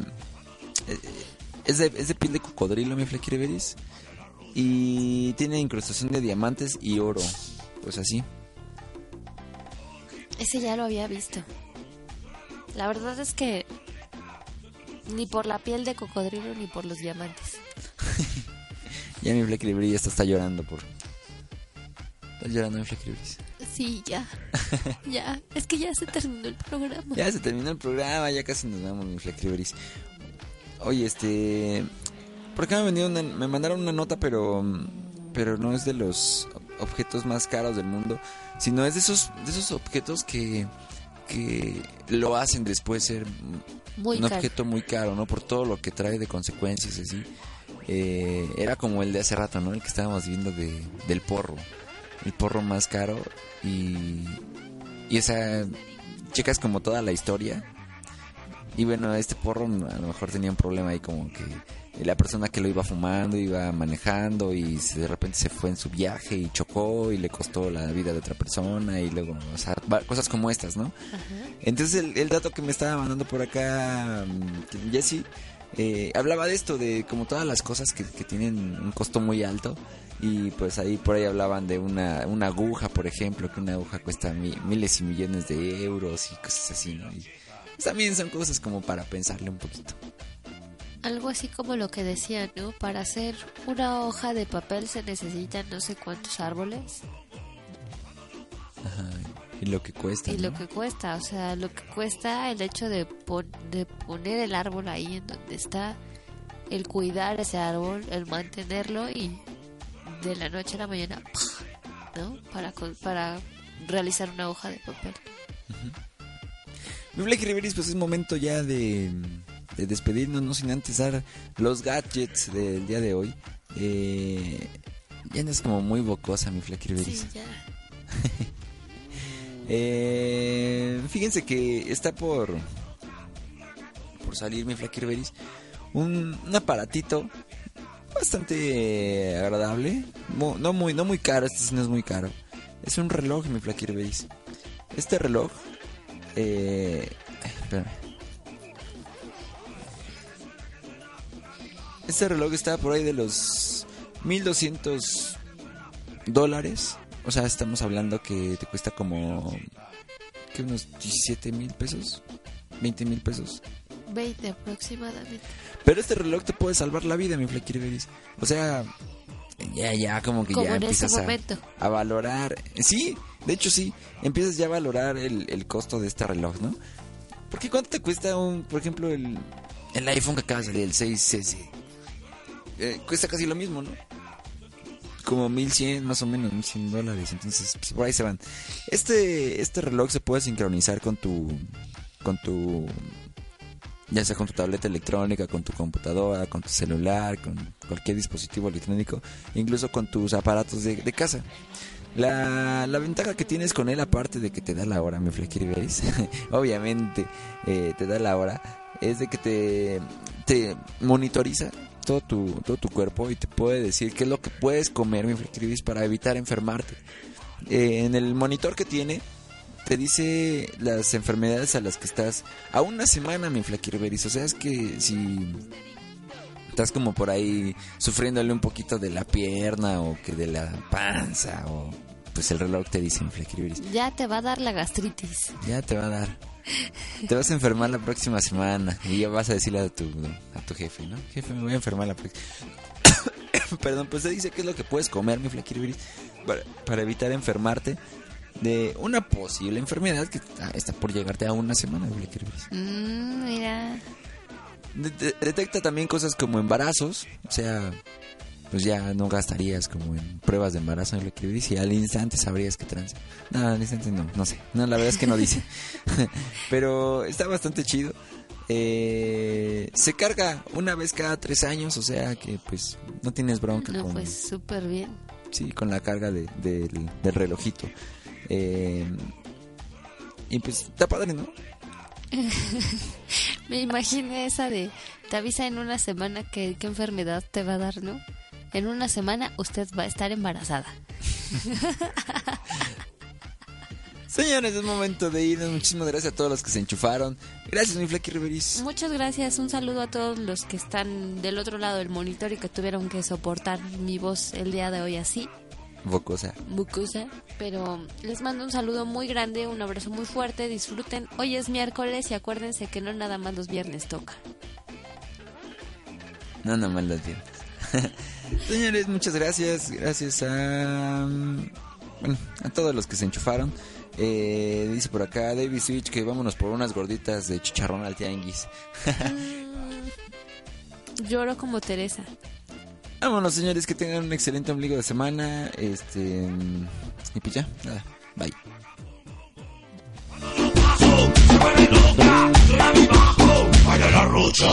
es, de, es de piel de cocodrilo, mi Flaky Riveris. Y tiene incrustación de diamantes y oro. Pues así. ese ya lo había visto. La verdad es que ni por la piel de cocodrilo ni por los diamantes. Ya mi Flaky Riveris ya está, llorando por. Está llorando mi Riveris. Sí, ya. ya. Es que ya se terminó el programa. Ya se terminó el programa, ya casi nos vamos, mi Riveris. Oye, este. Por acá me, una- me mandaron una nota, pero. Pero no es de los objetos más caros del mundo, sino es de esos, de esos objetos que. que lo hacen después ser Muy un caro. objeto muy caro, ¿no? Por todo lo que trae de consecuencias, así. Eh, era como el de hace rato, ¿no? El que estábamos viendo de, del porro. El porro más caro y. Y esa. Checas como toda la historia. Y bueno, este porro a lo mejor tenía un problema ahí como que la persona que lo iba fumando iba manejando y de repente se fue en su viaje y chocó y le costó la vida de otra persona y luego, o sea, va- cosas como estas, ¿no? Entonces el, el dato que me estaba mandando por acá mm, Jesse eh, hablaba de esto, de como todas las cosas que, tienen un costo muy alto y pues ahí por ahí hablaban de una, una aguja, por ejemplo, que una aguja cuesta mi- miles y millones de euros y cosas así, ¿no? También son cosas como para pensarle un poquito. Algo así como lo que decían, ¿no? Para hacer una hoja de papel se necesitan no sé cuántos árboles. Y lo que cuesta. Y ¿no? lo que cuesta, o sea, lo que cuesta el hecho de, pon- de poner el árbol ahí en donde está, el cuidar ese árbol, el mantenerlo y de la noche a la mañana, ¿no? Para, para realizar una hoja de papel. Mi Riveris, pues es momento ya de, de despedirnos, no sin antes dar los gadgets del día de hoy. Eh, ya no es como muy bocosa mi Black Riveris. Sí, ya. Eh, fíjense que está por por salir mi Flaky Riveris un, un aparatito bastante agradable, no muy no muy caro, este sí no es muy caro. Es un reloj mi Flaky Riveris. Este reloj eh, espérame. Este reloj está por ahí de los 1200 dólares. O sea, estamos hablando que te cuesta como. que unos 17 mil pesos? 20 mil pesos. 20 aproximadamente. Pero este reloj te puede salvar la vida, mi Flaky Riveris. O sea, ya, ya, como que Como ya empiezas a, a valorar. Sí, de hecho sí. Empiezas ya a valorar el, el costo de este reloj, ¿no? Porque ¿cuánto te cuesta un, por ejemplo, el, el iPhone que acaba de salir, el 6S? Eh, cuesta casi lo mismo, ¿no? Como 1100 más o menos, 1100 dólares. Entonces, pues, por ahí se van. Este, este reloj se puede sincronizar con tu, con tu, ya sea con tu tableta electrónica, con tu computadora, con tu celular, con cualquier dispositivo electrónico, incluso con tus aparatos de, casa. La, la ventaja que tienes con él, aparte de que te da la hora, mi Flequiriberis, obviamente eh, te da la hora, es de que te, te monitoriza todo tu, todo tu cuerpo y te puede decir qué es lo que puedes comer, mi Flequiriberis, para evitar enfermarte. Eh, en el monitor que tiene, te dice las enfermedades a las que estás a una semana, mi Flequiriberis. O sea, es que si estás como por ahí sufriéndole un poquito de la pierna o que de la panza o pues el reloj te dice Flequiriberis. Ya te va a dar la gastritis. Ya te va a dar. Te vas a enfermar la próxima semana y ya vas a decirle a tu, a tu jefe, ¿no? Jefe, me voy a enfermar la próxima. Perdón, pues te dice qué es lo que puedes comer, mi Flequiriberis, para, para evitar enfermarte de una posible enfermedad que ah, está por llegarte a una semana, mi Flequiriberis. Mm, mira. De- de- detecta también cosas como embarazos, o sea, pues ya no gastarías como en pruebas de embarazo en lo que dice y al instante sabrías que trans. No, al instante no, no sé. No, la verdad es que no dice. Pero está bastante chido. Eh, se carga una vez cada tres años, o sea que pues no tienes bronca No, con, pues súper bien. sí, con la carga de- del, del relojito. Eh, y pues está padre, ¿no? Me imaginé esa de, te avisa en una semana que, qué enfermedad te va a dar, ¿no? En una semana usted va a estar embarazada. Señores, es momento de irnos. Muchísimas gracias a todos los que se enchufaron. Gracias, mi Flecky Riveris. Muchas gracias, un saludo a todos los que están del otro lado del monitor y que tuvieron que soportar mi voz el día de hoy así, Bocosa. mucosa. Pero les mando un saludo muy grande, un abrazo muy fuerte, disfruten. Hoy es miércoles y acuérdense que no nada más los viernes toca. No, no mal los viernes. Señores, muchas gracias. Gracias a. mm, Bueno, a todos los que se enchufaron. Eh, dice por acá David Switch que vámonos por unas gorditas de chicharrón al tianguis. Lloro como Teresa. Vámonos, señores, que tengan un excelente ombligo de semana. Este. mm, Y pues ya, nada. Bye. Vaya la rocha.